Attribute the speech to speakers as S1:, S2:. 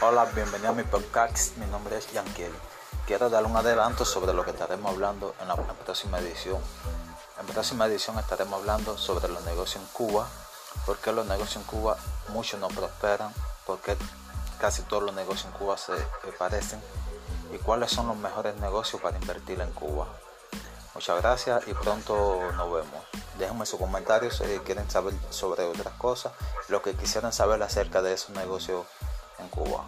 S1: Hola, bienvenido a mi podcast. Mi nombre es Yankiel. Quiero dar un adelanto sobre lo que estaremos hablando en la próxima edición. En la próxima edición estaremos hablando sobre los negocios en Cuba, por qué los negocios en Cuba muchos no prosperan, por qué casi todos los negocios en Cuba se parecen y cuáles son los mejores negocios para invertir en Cuba. Muchas gracias y pronto nos vemos. Déjenme sus comentarios si quieren saber sobre otras cosas, lo que quisieran saber acerca de esos negocios 国王